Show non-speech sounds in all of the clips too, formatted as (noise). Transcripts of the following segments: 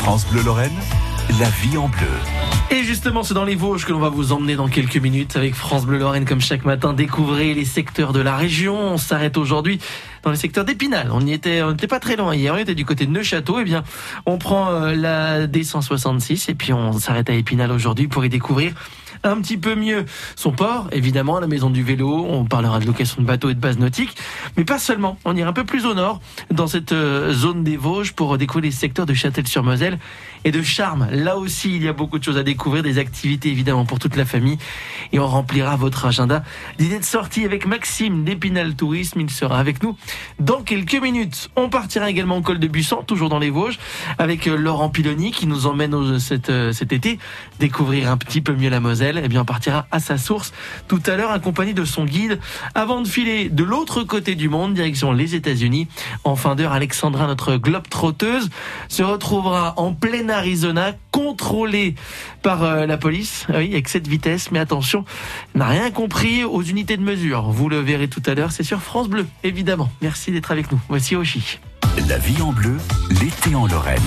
France Bleu Lorraine, la vie en bleu. Et justement, c'est dans les Vosges que l'on va vous emmener dans quelques minutes avec France Bleu Lorraine. Comme chaque matin, découvrez les secteurs de la région. On s'arrête aujourd'hui dans le secteur d'Épinal. On était, on n'était pas très loin hier. On était du côté de Neufchâteau. Eh bien, on prend euh, la D166 et puis on s'arrête à Épinal aujourd'hui pour y découvrir un petit peu mieux son port, évidemment, à la maison du vélo. On parlera de location de bateaux et de base nautique, mais pas seulement. On ira un peu plus au nord, dans cette euh, zone des Vosges, pour découvrir les secteurs de Châtel-sur-Moselle et de Charme. Là aussi, il y a beaucoup de choses à découvrir, des activités évidemment pour toute la famille, et on remplira votre agenda d'idées de sortie avec Maxime d'Épinal Tourisme. Il sera avec nous dans quelques minutes. On partira également au col de Buisson, toujours dans les Vosges, avec euh, Laurent Piloni qui nous emmène euh, cet été découvrir un petit peu mieux la Moselle eh bien, partira à sa source tout à l'heure, accompagné de son guide, avant de filer de l'autre côté du monde, direction les États-Unis. En fin d'heure, Alexandra, notre globe trotteuse, se retrouvera en plein Arizona, contrôlée par euh, la police, ah avec cette vitesse. Mais attention, n'a rien compris aux unités de mesure. Vous le verrez tout à l'heure, c'est sur France Bleu, évidemment. Merci d'être avec nous. Voici Oshi. La vie en bleu, l'été en Lorraine.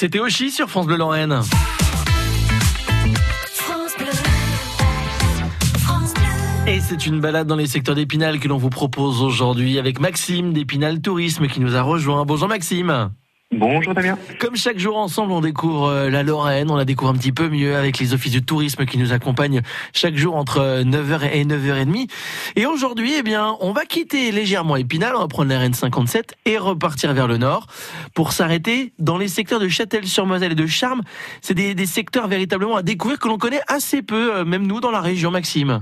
C'était Oshi sur France Bleu Lorraine. Et c'est une balade dans les secteurs d'Épinal que l'on vous propose aujourd'hui avec Maxime d'Épinal Tourisme qui nous a rejoint. Bonjour Maxime. Bonjour Damien. Comme chaque jour ensemble, on découvre euh, la Lorraine, on la découvre un petit peu mieux avec les offices de tourisme qui nous accompagnent chaque jour entre 9h et 9h30. Et aujourd'hui, eh bien, on va quitter légèrement Épinal, on va prendre la RN57 et repartir vers le nord pour s'arrêter dans les secteurs de Châtel-sur-Moselle et de Charmes. C'est des, des secteurs véritablement à découvrir que l'on connaît assez peu, euh, même nous dans la région, Maxime.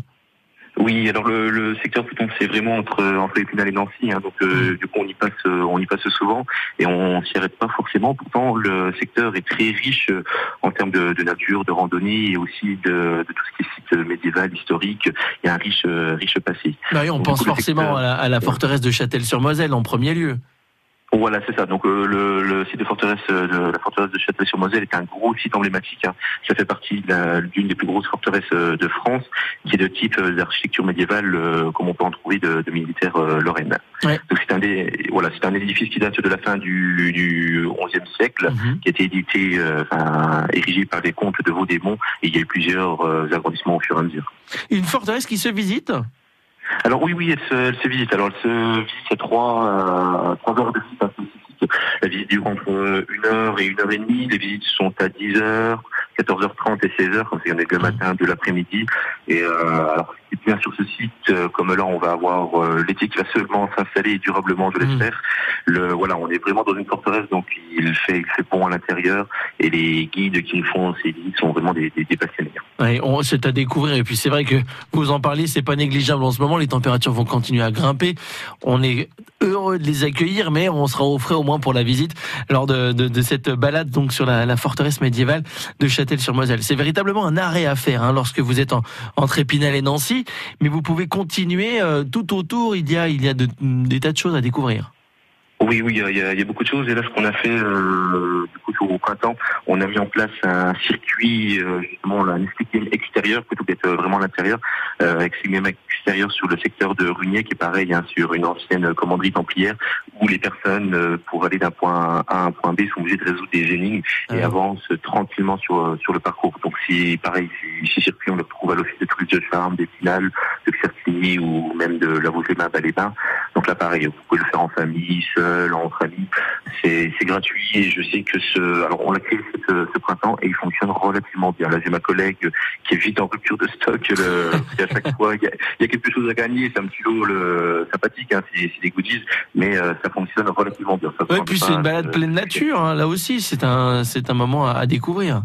Oui, alors le, le secteur Pluton, c'est vraiment entre entre Épinal et Nancy, hein, donc euh, du coup on y passe euh, on y passe souvent et on s'y arrête pas forcément. Pourtant le secteur est très riche euh, en termes de, de nature, de randonnée et aussi de, de tout ce qui est site médiéval, historique. Il y a un riche riche passé. Bah oui, on Donc, pense coup, forcément secteur- à la, à la forteresse de Châtel-sur-Moselle en premier lieu. Voilà, c'est ça. Donc euh, le, le site de forteresse euh, de la forteresse de Châtelet-sur-Moselle est un gros site emblématique. hein. Ça fait partie de d'une des plus grosses forteresses euh, de France, qui est de type d'architecture médiévale, euh, comme on peut en trouver de, de militaires euh, lorraines. Ouais. Donc c'est un des voilà, c'est un édifice qui date de la fin du, du XIe siècle, Mhm. qui a été édité, euh, enfin érigé par les comtes de Vaudémont, et il y a eu plusieurs euh, agrandissements au fur et à mesure. Une forteresse qui se visite? Alors oui, oui, elle se, elle se visite. Alors elle se visite à trois, euh, trois heures de site spécifique. La visite dure entre une heure et une heure et demie. Les visites sont à 10 heures, 14h30 et 16h, comme c'est le matin de l'après-midi. Et euh, alors, est bien sur ce site, euh, comme là, on va avoir euh, l'été qui va seulement s'installer durablement, je l'espère. Le voilà, on est vraiment dans une forteresse, donc il fait, il fait bon à l'intérieur. Et les guides qui font ces visites sont vraiment des, des, des passionnés. Ouais, on- c'est à découvrir. Et puis c'est vrai que vous en parliez, c'est pas négligeable en ce moment. Les températures vont continuer à grimper. On est heureux de les accueillir, mais on sera au frais au moins pour la visite lors de, de, de cette balade donc sur la, la forteresse médiévale de C'est véritablement un arrêt à faire hein, lorsque vous êtes en, entre Épinal et Nancy, mais vous pouvez continuer euh, tout autour. Il y a il y a de- des tas de choses à découvrir. Oui, oui, il y a, il y beaucoup de choses. Et là, ce qu'on a fait, euh, du coup, au printemps, on a mis en place un circuit, euh, justement, là, un escape extérieur, plutôt qu'être vraiment à l'intérieur, euh, extérieur sur le secteur de Runier, qui est pareil, hein, sur une ancienne commanderie templière, où les personnes, euh, pour aller d'un point A à un point B, sont obligées de résoudre des énigmes et Ah. avancent tranquillement sur, euh, sur le parcours. Donc, c'est pareil, ces- ces circuits, on le retrouve à l'office de tourisme de Charme, d'Épinal, de Certigny ou même de la Vosée-Bain, Bain. Donc là, pareil, vous pouvez le faire en famille, seul, entre amis. C'est c'est gratuit et je sais que ce, alors on l'a créé cette- ce printemps et il fonctionne relativement bien. Là, j'ai ma collègue qui est vite en rupture de stock. Le, qu'à chaque fois, il y, a, il y a quelque chose à gagner. C'est un petit lot le, sympathique, hein, c'est des goodies, mais euh, ça fonctionne relativement bien. Ça Ouais, puis c'est une balade euh, pleine nature. hein, là aussi, c'est un c'est un moment à, à découvrir.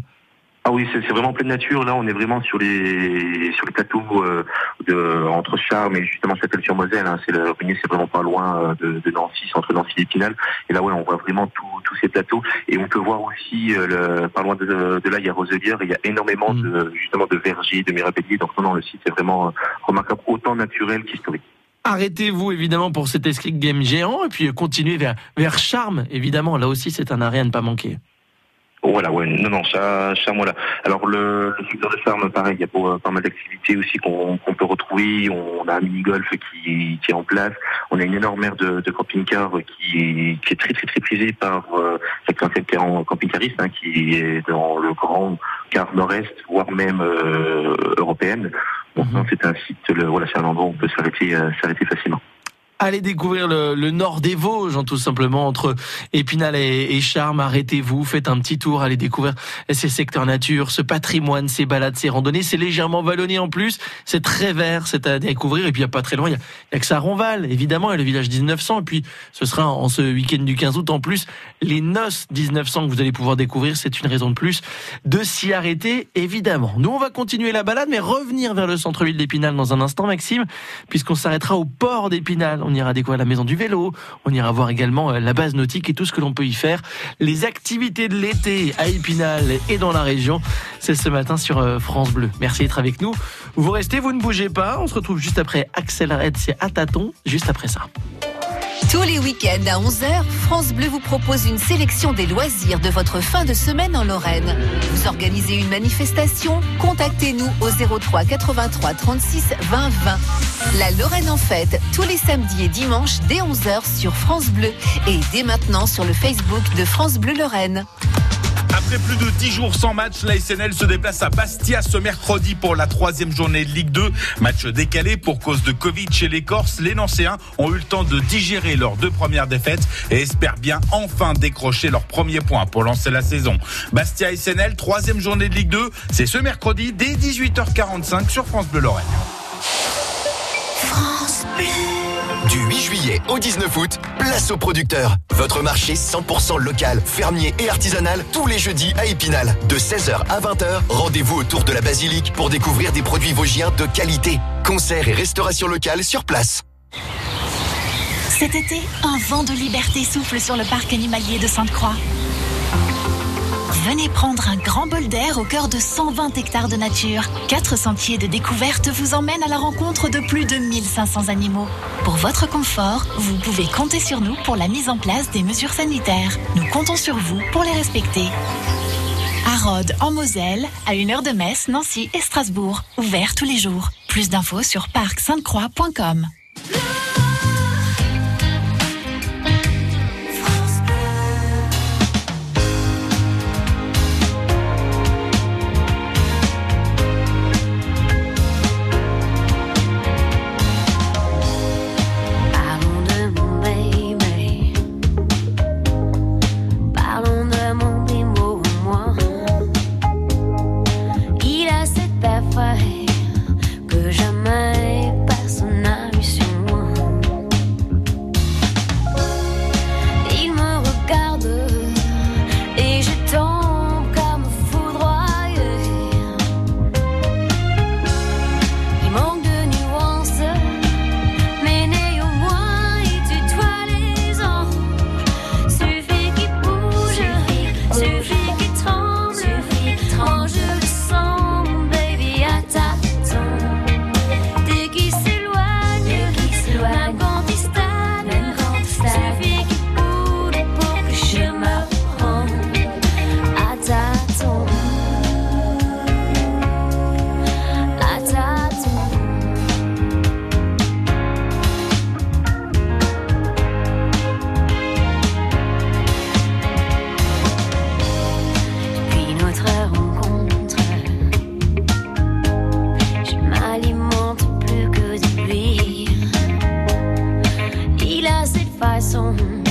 Ah oui, c'est vraiment pleine nature. Là, on est vraiment sur les sur les plateaux euh, de entre Charmes et justement Châtel-sur-Moselle. Hein. C'est le c'est vraiment pas loin euh, de, de Nancy, entre Nancy et Épinal. Et là, ouais, on voit vraiment tous ces plateaux. Et on peut voir aussi, euh, le, pas loin de, de là, il y a Roselière. Il y a énormément Mm. de justement de vergers, de mirabelliers. Donc non, non, le site est vraiment euh, remarquable, autant naturel qu'historique. Arrêtez-vous évidemment pour cet escape game géant et puis continuez vers vers Charme évidemment. Là aussi, c'est un arrêt à ne pas manquer. Voilà, ouais, non, non, ça, ça, voilà. Alors le, le secteur de Charme, pareil, il y a pas, pas mal d'activités aussi qu'on peut retrouver. On a un mini-golf qui, qui est en place. On a une énorme aire de, de camping-car qui, est- qui est très très très prisée par euh, certains camping-caristes, hein, qui est dans le grand quart nord-est, voire même euh, européenne. Donc Mhm. c'est un site, le, voilà, c'est un endroit où on peut s'arrêter euh, s'arrêter facilement. Allez découvrir le, nord des Vosges, hein, tout simplement, entre Épinal et, et Charmes. Arrêtez-vous, faites un petit tour, allez découvrir ces secteurs nature, ce patrimoine, ces balades, ces randonnées. C'est légèrement vallonné en plus, c'est très vert, c'est à découvrir. Et puis il n'y a pas très loin, il y a, il y a que ça à Ronval, évidemment, et le village 1900. Et puis ce sera en ce week-end du 15 août en plus les noces 1900 que vous allez pouvoir découvrir. C'est une raison de plus de s'y arrêter, évidemment. Nous, on va continuer la balade, mais revenir vers le centre-ville d'Épinal dans un instant, Maxime, puisqu'on s'arrêtera au port d'Épinal. On ira découvrir la maison du vélo, on ira voir également euh, la base nautique et tout ce que l'on peut y faire. Les activités de l'été à Épinal et dans la région, c'est ce matin sur euh, France Bleu. Merci d'être avec nous. Vous restez, vous ne bougez pas. On se retrouve juste après Axel Red, c'est à tâtons, juste après ça. Tous les week-ends à 11h, France Bleu vous propose une sélection des loisirs de votre fin de semaine en Lorraine. Vous organisez une manifestation Contactez-nous au 03 83 36 20 20. La Lorraine en fête, tous les samedis et dimanches dès 11h sur France Bleu et dès maintenant sur le Facebook de France Bleu Lorraine. Après plus de 10 jours sans match, la SNL se déplace à Bastia ce mercredi pour la troisième journée de Ligue 2. Match décalé pour cause de Covid chez les Corses. Les Nancéens ont eu le temps de digérer leurs deux premières défaites et espèrent bien enfin décrocher leur premier point pour lancer la saison. Bastia SNL, troisième journée de Ligue 2, c'est ce mercredi dès 18h45 sur France Bleu Lorraine. Du 8 juillet au 19 août, place aux producteurs. Votre marché 100% local, fermier et artisanal tous les jeudis à Épinal. De 16h à 20h, rendez-vous autour de la basilique pour découvrir des produits vosgiens de qualité. Concerts et restauration locale sur place. Cet été, un vent de liberté souffle sur le parc animalier de Sainte-Croix. Venez prendre un grand bol d'air au cœur de 120 hectares de nature. Quatre sentiers de découverte vous emmènent à la rencontre de plus de 1500 animaux. Pour votre confort, vous pouvez compter sur nous pour la mise en place des mesures sanitaires. Nous comptons sur vous pour les respecter. À Rhodes, en Moselle, à une heure de Metz, Nancy et Strasbourg. Ouvert tous les jours. Plus d'infos sur parcsainte-croix.com. home.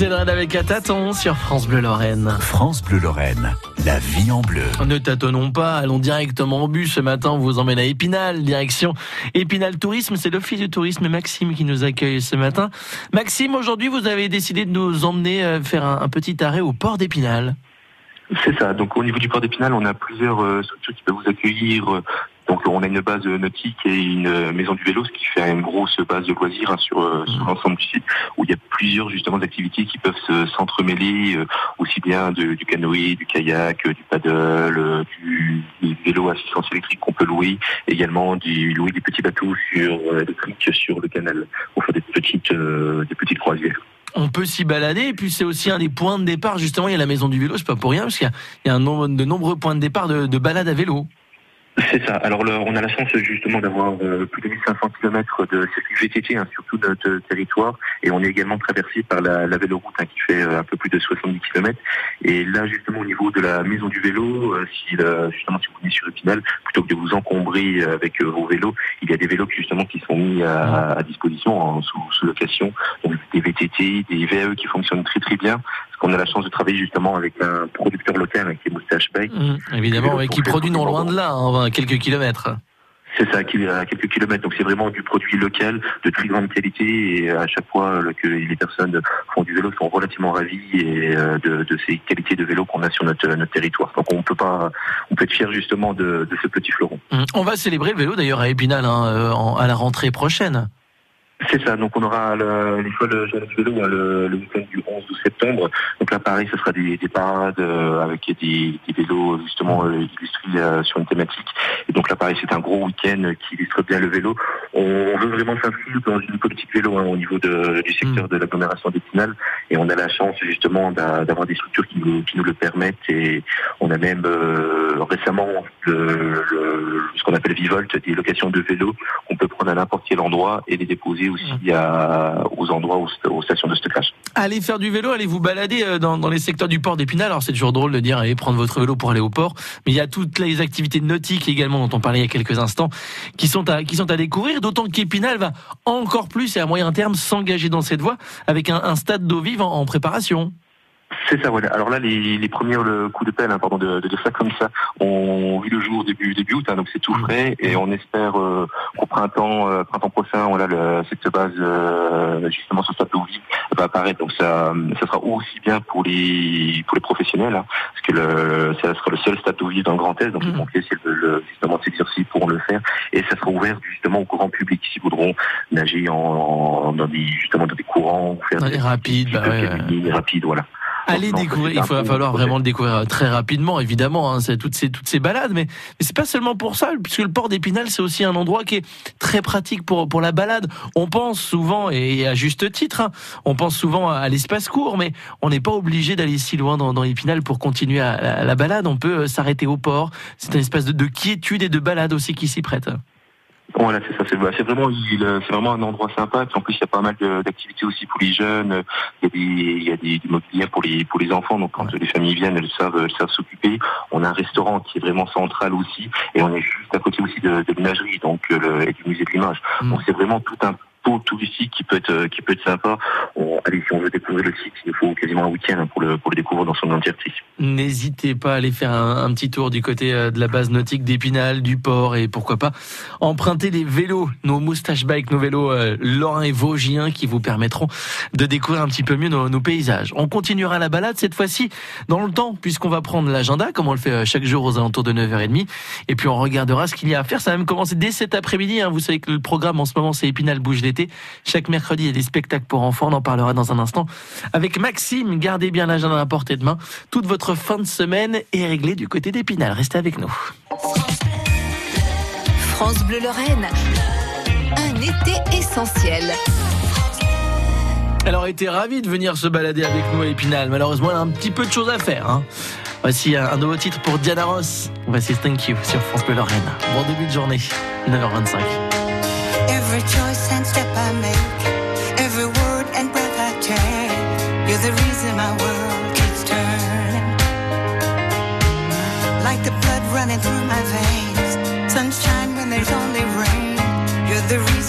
Avec un tâton sur France Bleu Lorraine. France Bleu Lorraine, la vie en bleu. Ne tâtonnons pas, allons directement au but. Ce matin, on vous emmène à Épinal, direction Épinal Tourisme. C'est l'Office du tourisme Maxime qui nous accueille ce matin. Maxime, aujourd'hui, vous avez décidé de nous emmener euh, faire un, petit arrêt au port d'Épinal. C'est ça. Donc au niveau du port d'Épinal, on a plusieurs euh, structures qui peuvent vous accueillir euh, Donc on a une base nautique et une maison du vélo, ce qui fait une grosse base de loisirs hein, sur, euh, sur l'ensemble du site, où il y a plusieurs justement activités qui peuvent s'entremêler, euh, aussi bien de, du canoë, du kayak, du paddle, du, du vélo assistance électrique qu'on peut louer, également du louer des petits bateaux sur électriques sur le canal pour faire des petites des petites croisières on peut s'y balader. Et puis c'est aussi un des points de départ. Justement, il y a la maison du vélo, c'est pas pour rien, parce qu'il y, a un nombre, de nombreux points de départ de, de balade à vélo. C'est ça. Alors on a la chance justement d'avoir euh, plus de 1500 km de circuit VTT hein, sur tout notre territoire et on est également traversé par la, la véloroute hein, qui fait euh, un peu plus de 70 km. Et là justement au niveau de la maison du vélo, euh, si justement si vous venez sur Épinal, plutôt que de vous encombrer avec vos vélos, il y a des vélos justement qui sont mis à, à disposition en sous, sous, location, donc des VTT, des VAE qui fonctionnent très très bien. Qu'on a la chance de travailler justement avec un producteur local qui est Moustache Bike. Mmh, évidemment, et qui produit non loin de là. Hein, quelques kilomètres. C'est ça, à quelques kilomètres. Donc c'est vraiment du produit local de très grande qualité et à chaque fois que les personnes font du vélo sont relativement ravis et euh, de, ces qualités de vélo qu'on a sur notre, territoire. Donc on peut pas, on peut être fier justement de, ce petit fleuron. Mmh. On va célébrer le vélo d'ailleurs à Épinal hein, euh, à la rentrée prochaine. C'est ça, donc on aura l'école Jeunesse Vélo hein, le, le week-end du 11 septembre. Donc là, pareil, ce sera des, des parades euh, avec des, des, vélos justement euh, illustrés euh, sur une thématique. Et donc là, pareil, c'est un gros week-end qui illustre bien le vélo. On, veut vraiment s'inscrire dans une politique vélo hein, au niveau de, du secteur mm. de l'agglomération d'Épinal. Et on a la chance justement d'avoir des structures qui nous, qui nous le permettent. Et on a même récemment le, le, ce qu'on appelle Vivolt, des locations de vélos qu'on peut prendre à n'importe quel endroit et les déposer aussi à, aux endroits, aux, stations de stockage. Allez faire du vélo, allez vous balader euh, dans, dans les secteurs du port d'Épinal. Alors c'est toujours drôle de dire allez prendre votre vélo pour aller au port, mais il y a toutes les activités nautiques également dont on parlait il y a quelques instants qui sont à, qui sont à découvrir, d'autant qu'Épinal va encore plus et à moyen terme s'engager dans cette voie avec un, un stade d'eau vive en préparation. C'est ça, voilà. Alors là, les, les premiers le coup de pelle, hein, pardon de, de, dire ça comme ça, on vit le jour début début août, hein, donc c'est tout frais et on espère euh, qu'au printemps euh, printemps prochain, voilà, le, cette base euh, justement sur cette vie va apparaître. Donc ça, ça sera aussi bien pour les pour les professionnels, hein, parce que le, ça sera le seul stade vide dans le Grand Est, donc les pompiers, s'ils veulent justement s'exercer, pourront le faire et ça sera ouvert justement au grand public s'ils voudront nager en, dans des justement dans des courants, faire des, rapides, bah rapides, voilà. Allez découvrir, il va falloir vraiment le découvrir très rapidement, évidemment, hein, toutes ces toutes ces balades, mais, mais c'est pas seulement pour ça, puisque le port d'Épinal, c'est aussi un endroit qui est très pratique pour pour la balade. On pense souvent, et à juste titre, hein, on pense souvent à, l'espace court, mais on n'est pas obligé d'aller si loin dans, dans Épinal pour continuer à, la balade. On peut euh, s'arrêter au port. C'est un espace de, de quiétude et de balade aussi qui s'y prête. Voilà, c'est ça. C'est bah, vraiment, c'est vraiment un endroit sympa. en plus, il y a pas mal d'activités aussi pour les jeunes. Il y a des, il y a des, mobiliers pour les pour les enfants. Donc quand les familles viennent, elles savent, elles savent s'occuper. On a un restaurant qui est vraiment central aussi, et on est juste à côté aussi de, de l'imagerie, donc le, et du musée de l'image. Mm. Donc c'est vraiment tout un touristique qui peut être qui peut être sympa. Allez, si on veut découvrir le site, il faut quasiment un week-end pour le pour le découvrir dans son entièreté. N'hésitez pas à aller faire un, petit tour du côté euh, de la base nautique d'Épinal, du port et pourquoi pas emprunter les vélos, nos moustache bikes, nos vélos euh, lorrains et vosgiens qui vous permettront de découvrir un petit peu mieux nos, nos paysages. On continuera la balade cette fois-ci dans le temps puisqu'on va prendre l'agenda comme on le fait euh, chaque jour aux alentours de 9h30 et puis on regardera ce qu'il y a à faire. Ça va même commencer dès cet après-midi. Hein. Vous savez que le programme en ce moment c'est Épinal bouge l'été. Chaque mercredi il y a des spectacles pour enfants. On en parlera dans un instant avec Maxime. Gardez bien l'agenda à portée de main. Toute votre fin de semaine est réglée du côté d'Épinal. Restez avec nous. France Bleu Lorraine. Un été essentiel. Elle aurait été ravie de venir se balader avec nous à Épinal. Malheureusement, elle a un petit peu de choses à faire. Hein. Voici un nouveau titre pour Diana Ross. Voici Thank You sur France Bleu Lorraine. Bon début de journée, 9h25.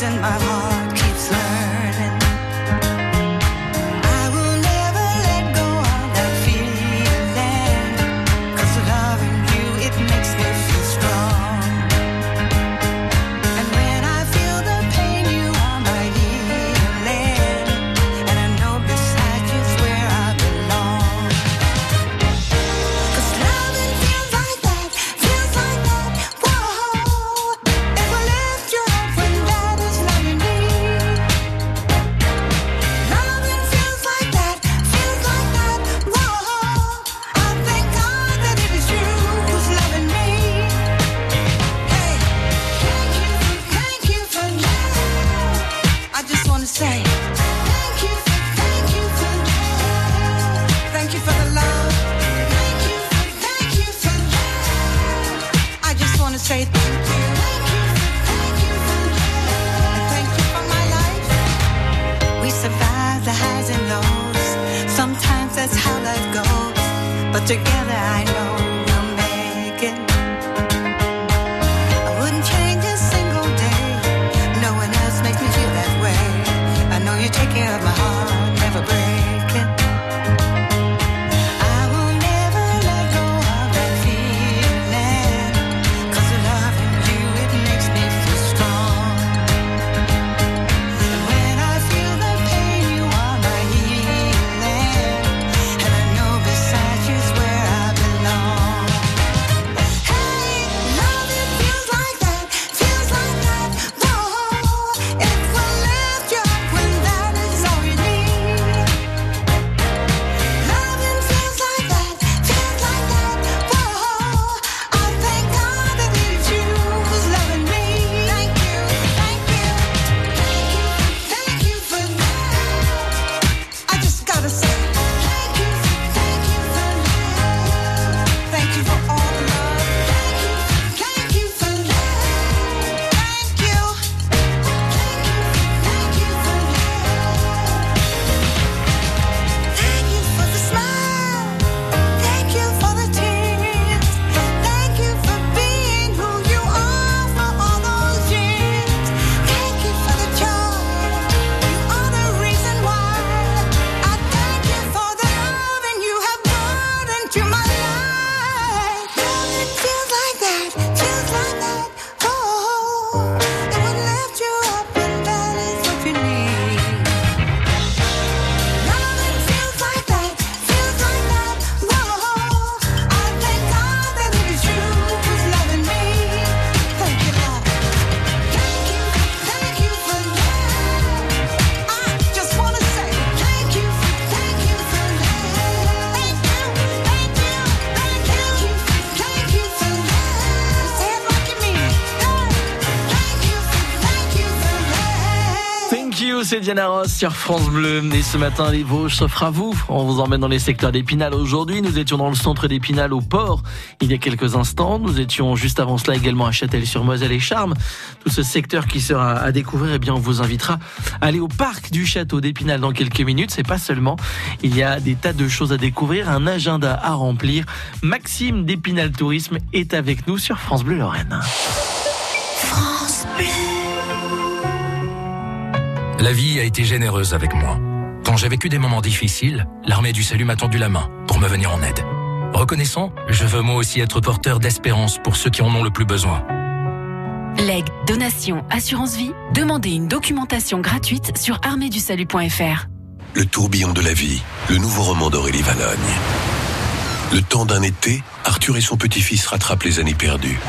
in my heart. Sur France Bleu. Et ce matin, les Vosges s'offrent à vous. On vous emmène dans les secteurs d'Épinal aujourd'hui. Nous étions dans le centre d'Épinal au port il y a quelques instants. Nous étions juste avant cela également à Châtel-sur-Moselle et Charmes. Tout ce secteur qui sera à découvrir, eh bien, on vous invitera à aller au parc du château d'Épinal dans quelques minutes. C'est pas seulement. Il y a des tas de choses à découvrir, un agenda à remplir. Maxime d'Épinal Tourisme est avec nous sur France Bleu Lorraine. La vie a été généreuse avec moi. Quand j'ai vécu des moments difficiles, l'armée du salut m'a tendu la main pour me venir en aide. Reconnaissant, je veux moi aussi être porteur d'espérance pour ceux qui en ont le plus besoin. Legs, donation, assurance vie, demandez une documentation gratuite sur arméedusalut.fr. Le tourbillon de la vie, le nouveau roman d'Aurélie Valogne. Le temps d'un été, Arthur et son petit-fils rattrapent les années perdues.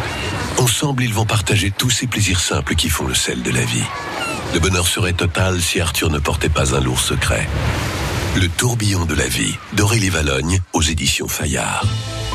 Ensemble, ils vont partager tous ces plaisirs simples qui font le sel de la vie. Le bonheur serait total si Arthur ne portait pas un lourd secret. Le tourbillon de la vie d'Aurélie Valogne aux éditions Fayard.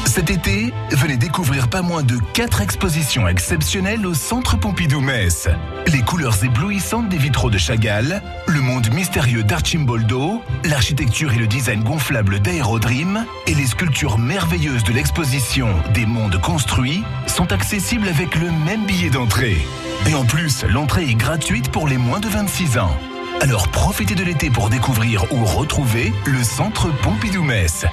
Cet été, venez découvrir pas moins de 4 expositions exceptionnelles au Centre Pompidou-Metz. Les couleurs éblouissantes des vitraux de Chagall, le monde mystérieux d'Archimboldo, l'architecture et le design gonflable d'Aérodream et les sculptures merveilleuses de l'exposition Des mondes construits sont accessibles avec le même billet d'entrée. Et en plus, l'entrée est gratuite pour les moins de 26 ans. Alors profitez de l'été pour découvrir ou retrouver le Centre Pompidou-Metz.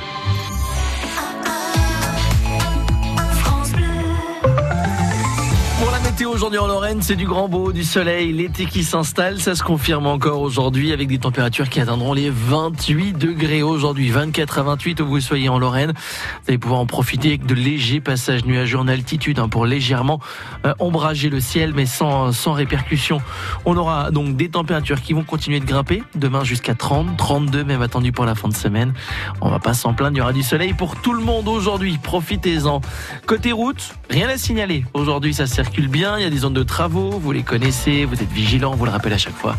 Aujourd'hui en Lorraine, c'est du grand beau, du soleil, l'été qui s'installe, ça se confirme encore aujourd'hui avec des températures qui atteindront les 28 degrés aujourd'hui, 24 à 28 où vous soyez en Lorraine. Vous allez pouvoir en profiter avec de légers passages nuageux en altitude hein, pour légèrement euh, ombrager le ciel mais sans, sans répercussion. On aura donc des températures qui vont continuer de grimper, demain jusqu'à 30, 32 même attendu pour la fin de semaine. On va pas s'en plaindre, il y aura du soleil pour tout le monde aujourd'hui, profitez-en. Côté route, rien à signaler. Aujourd'hui ça circule bien, il y a des zones de travaux, vous les connaissez, vous êtes vigilants, vous le rappelle à chaque fois.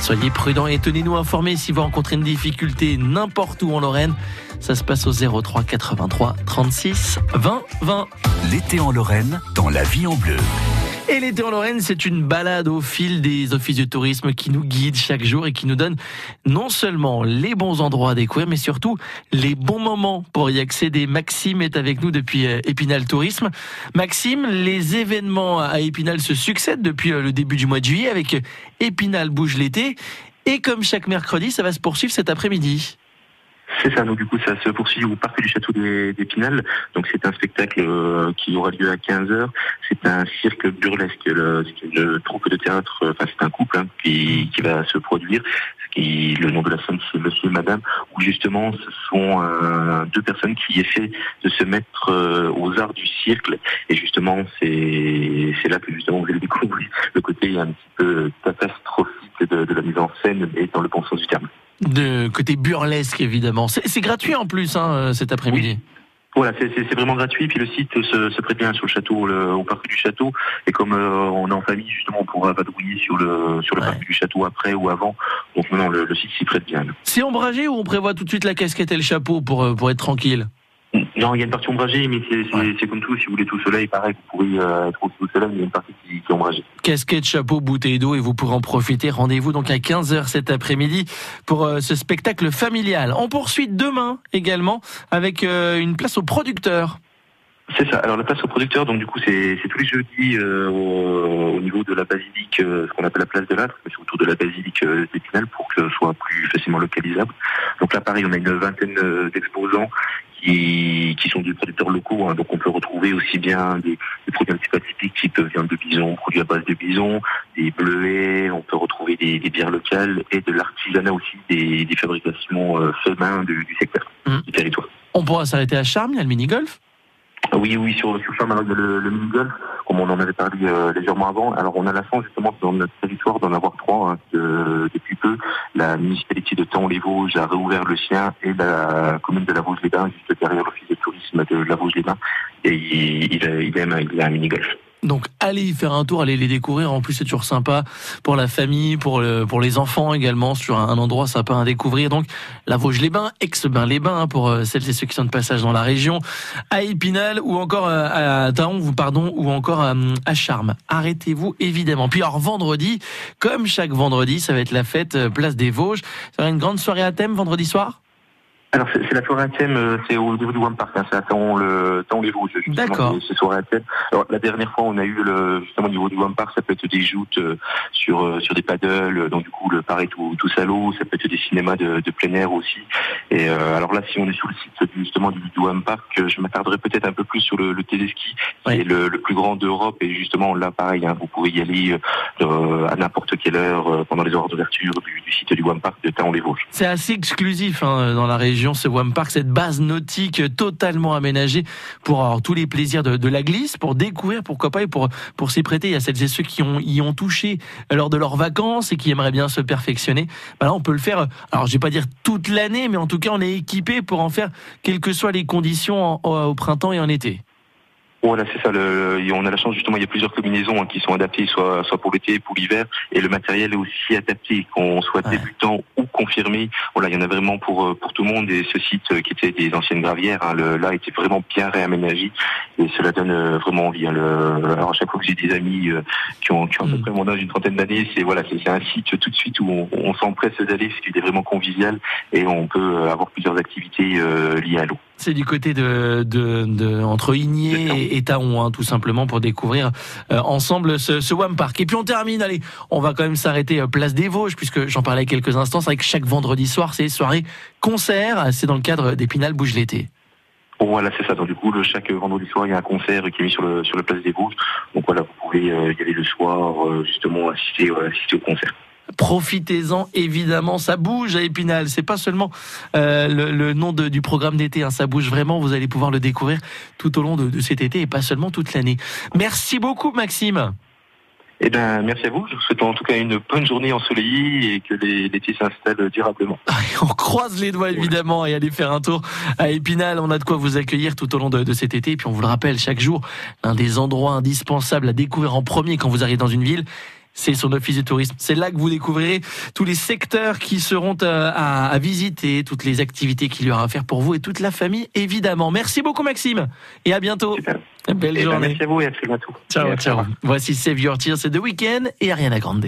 Soyez prudents et tenez-nous informés si vous rencontrez une difficulté n'importe où en Lorraine. Ça se passe au 03 83 36 20 20. L'été en Lorraine, dans la vie en bleu. Et l'été en Lorraine, c'est une balade au fil des offices de tourisme qui nous guident chaque jour et qui nous donne non seulement les bons endroits à découvrir, mais surtout les bons moments pour y accéder. Maxime est avec nous depuis euh, Épinal Tourisme. Maxime, les événements à Épinal se succèdent depuis euh, le début du mois de juillet avec Épinal bouge l'été. Et comme chaque mercredi, ça va se poursuivre cet après-midi. C'est ça, donc du coup ça se poursuit au parc du château d'Épinal. Donc c'est un spectacle euh, qui aura lieu à 15h. C'est un cirque burlesque, le- une troupe de théâtre, euh, enfin c'est un couple hein, qui, qui va se produire. Qui, le nom de la scène c'est Monsieur et Madame, où justement ce sont euh, deux personnes qui essaient de se mettre euh, aux arts du cirque. Et justement c'est c'est là que justement vous allez découvrir le côté un petit peu catastrophique de, de la mise en scène, mais dans le bon sens du terme. De côté burlesque, évidemment. C'est c'est gratuit en plus hein, euh, cet après-midi. Voilà, c'est- vraiment gratuit. Puis le site se, se prête bien sur le château, le- au parc du château. Et comme euh, on est en famille, justement, on pourra vadrouiller sur le sur le parc du château après ou avant. Donc non, le, le site s'y prête bien. C'est ombragé ou on prévoit tout de suite la casquette et le chapeau pour, euh, pour être tranquille? Non, il y a une partie ombragée, mais c'est comme tout. Si vous voulez tout soleil, pareil, vous pourrez euh, être au soleil, mais il y a une partie qui, qui est ombragée. Casquette, chapeau, bouteille d'eau et vous pourrez en profiter. Rendez-vous donc à 15h cet après-midi pour euh, ce spectacle familial. On poursuit demain également avec euh, une place aux producteurs. C'est ça. Alors la place au producteur, donc du coup c'est tous les jeudis euh, au, au niveau de la basilique, euh, ce qu'on appelle la place de l'âtre, mais c'est autour de la basilique euh, d'Épinal pour que ce soit plus facilement localisable. Donc là pareil, on a une vingtaine d'exposants qui, qui sont des producteurs locaux, hein. donc on peut retrouver aussi bien des, des produits un petit peu atypiques type viande de bison, produits à base de bison, des bleuets, on peut retrouver des, des bières locales et de l'artisanat aussi, des, des fabrications euh, main du, du secteur, du territoire. On pourra s'arrêter à Charmes, il y a le mini-golf. Oui, oui, sur, sur le, le mini-golf, comme on en avait parlé euh, légèrement avant. Alors, on a la chance, justement, dans notre territoire, d'en avoir trois hein, depuis peu. La municipalité de Taon-les-Vosges a réouvert le sien et la commune de la Vosges-les-Bains, juste derrière l'office de tourisme de la Vosges-les-Bains. Et il, il, il, aime, il a un mini-golf. Donc allez y faire un tour, allez les découvrir. En plus c'est toujours sympa pour la famille, pour le- pour les enfants également, sur un, endroit sympa à découvrir. Donc la Vosges-les-Bains, ex-Bains-les-Bains hein, pour euh, celles et ceux qui sont de passage dans la région, à Épinal ou encore euh, à Taon, pardon, ou encore à, à Charmes. Arrêtez-vous évidemment. Puis alors vendredi, comme chaque vendredi, ça va être la fête euh, place des Vosges. Ça va être une grande soirée à thème vendredi soir? Alors, c'est la soirée à thème, euh, c'est au niveau du One Park, hein, c'est à Taon, le, Taon les Vosges, justement, D'accord. c'est- c'est soirée à thème. Alors, la dernière fois, on a eu, le, justement, au niveau du One Park, ça peut être des joutes euh, sur, euh, sur des paddles, donc du coup, le pareil tout, tout l'eau, ça peut être des cinémas de, de plein air aussi. Et euh, alors là, si on est sur le site justement du, du One Park, je m'attarderai peut-être un peu plus sur le, le téléski, qui est le, le plus grand d'Europe, et justement, là, pareil, hein, vous pouvez y aller euh, à n'importe quelle heure pendant les horaires d'ouverture du, du site du One Park de Taon les Vosges. C'est assez exclusif hein, dans la région, ce Wam Park, cette base nautique totalement aménagée pour avoir tous les plaisirs de, la glisse, pour découvrir, pourquoi pas, et pour, pour s'y prêter. Il y a celles et ceux qui y ont touché lors de leurs vacances et qui aimeraient bien se perfectionner. Ben là, on peut le faire, alors je vais pas dire toute l'année, mais en tout cas, on est équipé pour en faire, quelles que soient les conditions au printemps et en été. Voilà, c'est ça. Le, on a la chance justement, il y a plusieurs combinaisons hein, qui sont adaptées, soit soit pour l'été, pour l'hiver, et le matériel est aussi adapté, qu'on soit débutant ou confirmé. Voilà, il y en a vraiment pour euh, pour tout le monde. Et ce site euh, qui était des anciennes gravières, hein, le, là, était vraiment bien réaménagé, et cela donne euh, vraiment envie. Hein, le, alors à chaque fois que j'ai des amis euh, qui ont qui ont à peu près mon âge, une trentaine d'années, c'est voilà, c'est c'est un site tout de suite où on, on s'empresse d'aller, parce qu'il est vraiment convivial, et on peut avoir plusieurs activités euh, liées à l'eau. C'est du côté de, de, de entre Igné et, et Taon, hein, tout simplement pour découvrir euh, ensemble ce, ce Wam Park. Et puis on termine, allez, on va quand même s'arrêter euh, place des Vosges puisque j'en parlais quelques instants. C'est vrai que chaque vendredi soir, c'est soirée concert. C'est dans le cadre d'Épinal Bouge l'été. Voilà, c'est ça. Donc du coup, le, chaque vendredi soir, il y a un concert qui est mis sur le sur le place des Vosges. Donc voilà, vous pouvez euh, y aller le soir, justement assister assister au concert. Profitez-en évidemment, ça bouge à Épinal. C'est pas seulement euh, le, le nom de- du programme d'été, hein, ça bouge vraiment. Vous allez pouvoir le découvrir tout au long de, de cet été et pas seulement toute l'année. Merci beaucoup, Maxime. Eh ben, merci à vous. Je vous souhaite en tout cas une bonne journée ensoleillée et que les- l'été s'installe durablement. (laughs) On croise les doigts évidemment et allez faire un tour à Épinal. On a de quoi vous accueillir tout au long de, de cet été. Et puis on vous le rappelle chaque jour, l'un des endroits indispensables à découvrir en premier quand vous arrivez dans une ville. C'est son office de tourisme. C'est là que vous découvrirez tous les secteurs qui seront euh, à, à visiter, toutes les activités qu'il y aura à faire pour vous et toute la famille, évidemment. Merci beaucoup, Maxime. Et à bientôt. Belle Eh ben, journée. merci à vous et à très bientôt. Ciao, ciao. Voici Save Your Tears, c'est The Weekend et Ariana Grande.